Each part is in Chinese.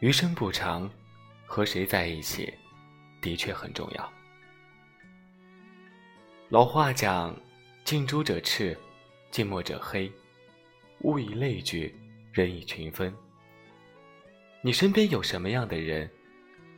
余生不长，和谁在一起，的确很重要。老话讲：“近朱者赤，近墨者黑，物以类聚，人以群分。”你身边有什么样的人，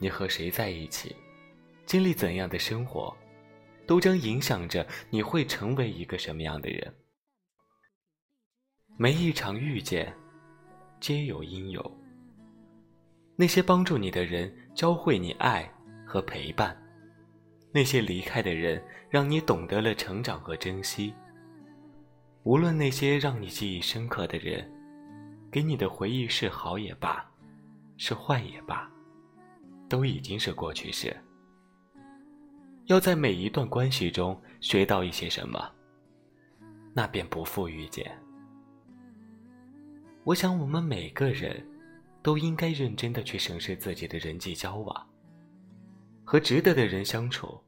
你和谁在一起，经历怎样的生活，都将影响着你会成为一个什么样的人。每一场遇见，皆有因由。那些帮助你的人，教会你爱和陪伴；那些离开的人，让你懂得了成长和珍惜。无论那些让你记忆深刻的人，给你的回忆是好也罢，是坏也罢，都已经是过去式。要在每一段关系中学到一些什么，那便不负遇见。我想，我们每个人。都应该认真的去审视自己的人际交往，和值得的人相处。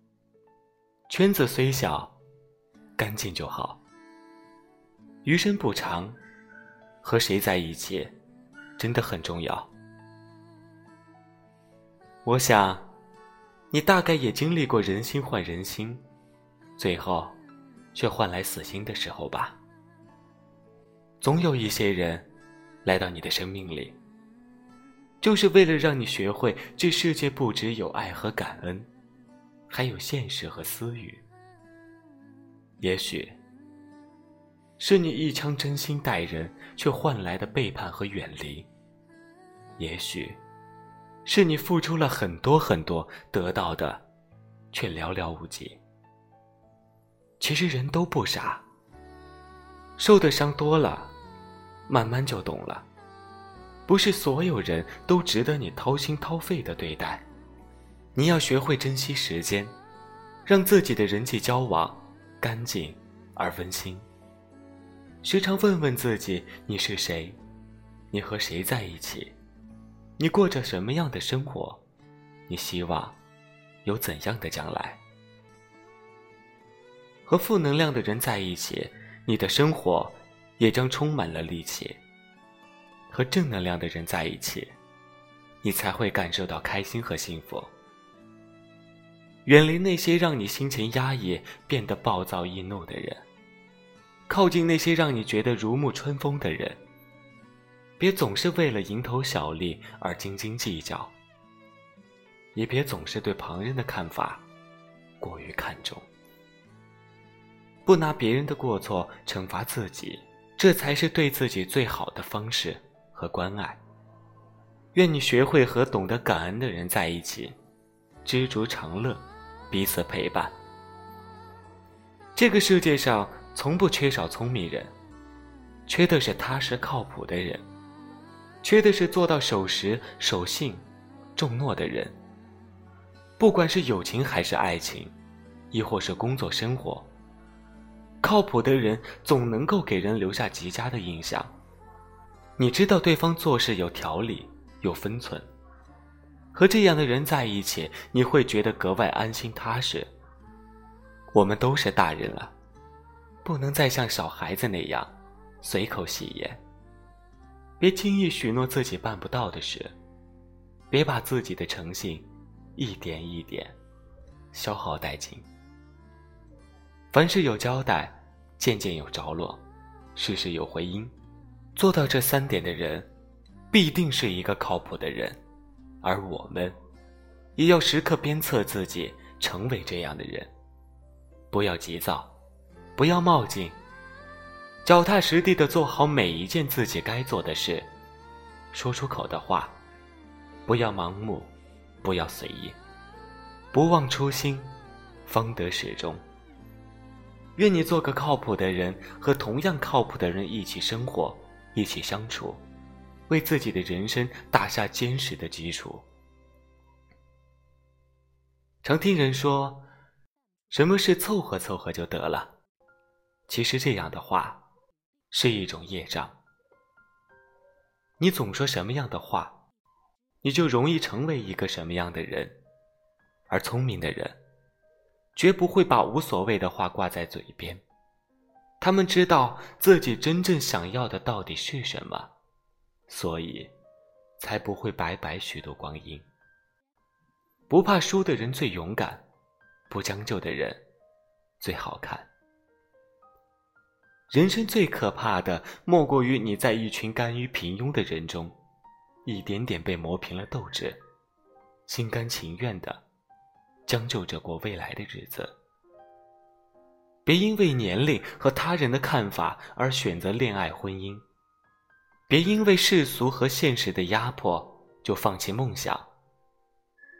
圈子虽小，干净就好。余生不长，和谁在一起，真的很重要。我想，你大概也经历过人心换人心，最后，却换来死心的时候吧。总有一些人，来到你的生命里。就是为了让你学会，这世界不只有爱和感恩，还有现实和私欲。也许，是你一腔真心待人，却换来的背叛和远离；也许，是你付出了很多很多，得到的却寥寥无几。其实人都不傻，受的伤多了，慢慢就懂了。不是所有人都值得你掏心掏肺的对待，你要学会珍惜时间，让自己的人际交往干净而温馨。时常问问自己：你是谁？你和谁在一起？你过着什么样的生活？你希望有怎样的将来？和负能量的人在一起，你的生活也将充满了戾气。和正能量的人在一起，你才会感受到开心和幸福。远离那些让你心情压抑、变得暴躁易怒的人，靠近那些让你觉得如沐春风的人。别总是为了蝇头小利而斤斤计较，也别总是对旁人的看法过于看重。不拿别人的过错惩罚自己，这才是对自己最好的方式。和关爱。愿你学会和懂得感恩的人在一起，知足常乐，彼此陪伴。这个世界上从不缺少聪明人，缺的是踏实靠谱的人，缺的是做到守时、守信、重诺的人。不管是友情还是爱情，亦或是工作生活，靠谱的人总能够给人留下极佳的印象。你知道对方做事有条理、有分寸，和这样的人在一起，你会觉得格外安心踏实。我们都是大人了，不能再像小孩子那样随口戏言。别轻易许诺自己办不到的事，别把自己的诚信一点一点消耗殆尽。凡事有交代，件件有着落，事事有回音。做到这三点的人，必定是一个靠谱的人，而我们，也要时刻鞭策自己成为这样的人。不要急躁，不要冒进，脚踏实地的做好每一件自己该做的事。说出口的话，不要盲目，不要随意，不忘初心，方得始终。愿你做个靠谱的人，和同样靠谱的人一起生活。一起相处，为自己的人生打下坚实的基础。常听人说，什么事凑合凑合就得了。其实这样的话，是一种业障。你总说什么样的话，你就容易成为一个什么样的人。而聪明的人，绝不会把无所谓的话挂在嘴边。他们知道自己真正想要的到底是什么，所以才不会白白许多光阴。不怕输的人最勇敢，不将就的人最好看。人生最可怕的，莫过于你在一群甘于平庸的人中，一点点被磨平了斗志，心甘情愿的将就着过未来的日子。别因为年龄和他人的看法而选择恋爱婚姻，别因为世俗和现实的压迫就放弃梦想。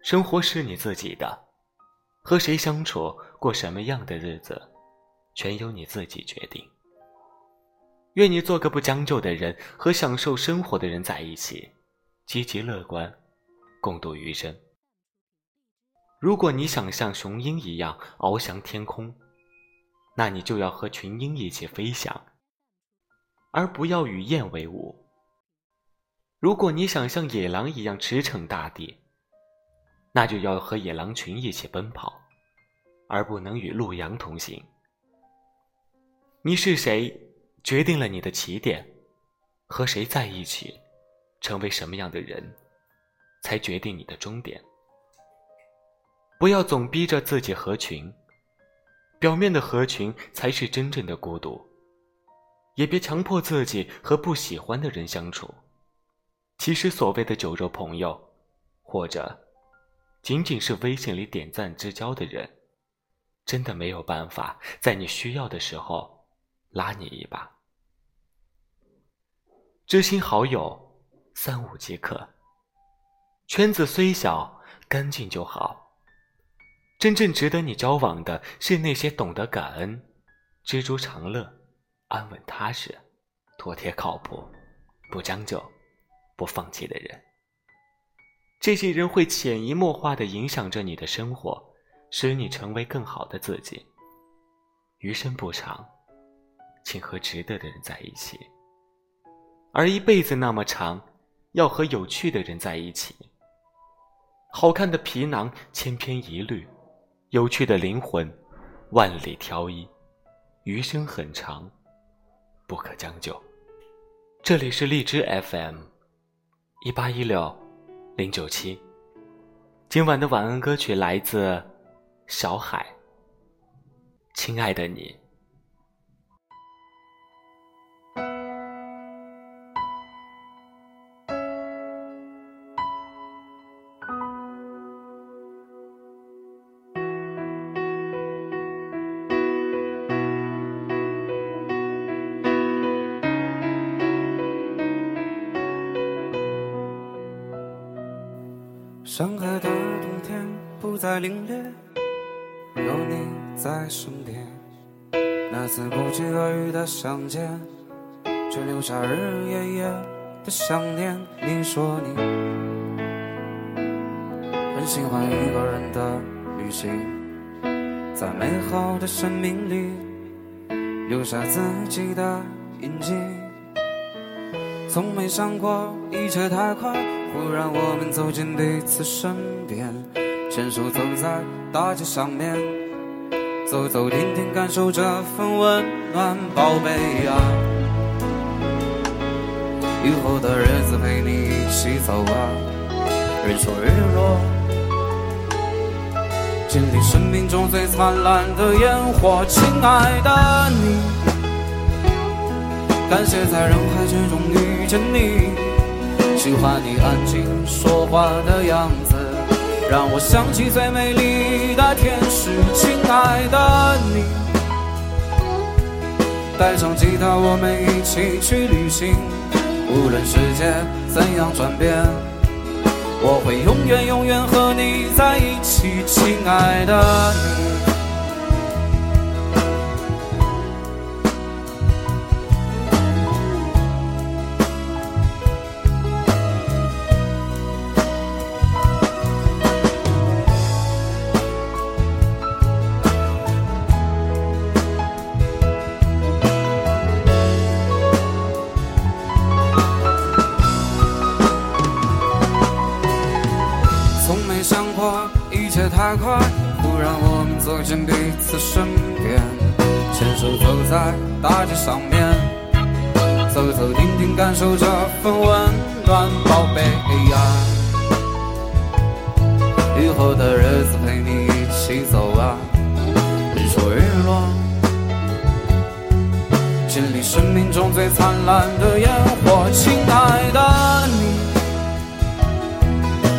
生活是你自己的，和谁相处，过什么样的日子，全由你自己决定。愿你做个不将就的人，和享受生活的人在一起，积极乐观，共度余生。如果你想像雄鹰一样翱翔天空，那你就要和群鹰一起飞翔，而不要与雁为伍。如果你想像野狼一样驰骋大地，那就要和野狼群一起奔跑，而不能与鹿羊同行。你是谁，决定了你的起点；和谁在一起，成为什么样的人，才决定你的终点。不要总逼着自己合群，表面的合群才是真正的孤独；也别强迫自己和不喜欢的人相处。其实，所谓的酒肉朋友，或者……仅仅是微信里点赞之交的人，真的没有办法在你需要的时候拉你一把。知心好友三五即可，圈子虽小，干净就好。真正值得你交往的是那些懂得感恩、知足常乐、安稳踏实、妥帖靠谱、不将就、不放弃的人。这些人会潜移默化的影响着你的生活，使你成为更好的自己。余生不长，请和值得的人在一起。而一辈子那么长，要和有趣的人在一起。好看的皮囊千篇一律，有趣的灵魂万里挑一。余生很长，不可将就。这里是荔枝 FM，一八一六。零九七，今晚的晚安歌曲来自小海。亲爱的你。上海的冬天不再凛冽，有你在身边。那次不期而遇的相见，却留下日日夜夜的想念。你说你很喜欢一个人的旅行，在美好的生命里留下自己的印记。从没想过一切太快。忽然，我们走进彼此身边，牵手走在大街上面，走走停停，感受这份温暖，宝贝啊！以后的日子陪你一起走啊，日出日落，经历生命中最灿烂的烟火，亲爱的你，感谢在人海之中遇见你。喜欢你安静说话的样子，让我想起最美丽的天使。亲爱的你，带上吉他，我们一起去旅行。无论世界怎样转变，我会永远永远和你在一起。亲爱的你。快，忽然我们走进彼此身边，牵手走在大街上面，走走停停，感受这份温暖，宝贝呀，以后的日子陪你一起走啊，日出日落，经历生命中最灿烂的烟火，亲爱的你。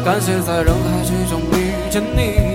感谢在人海之中遇见你，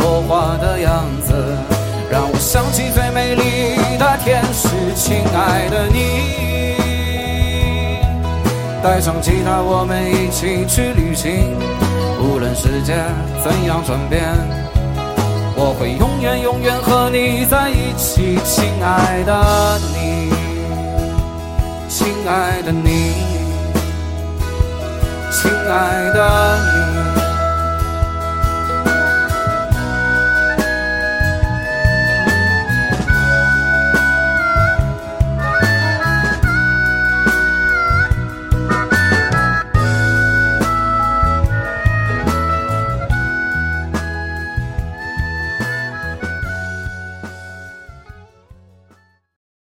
说话的样子，让我想起最美丽的天使。亲爱的你，带上吉他，我们一起去旅行。无论世界怎样转变，我会永远永远和你在一起。亲爱的你，亲爱的你，亲爱的你。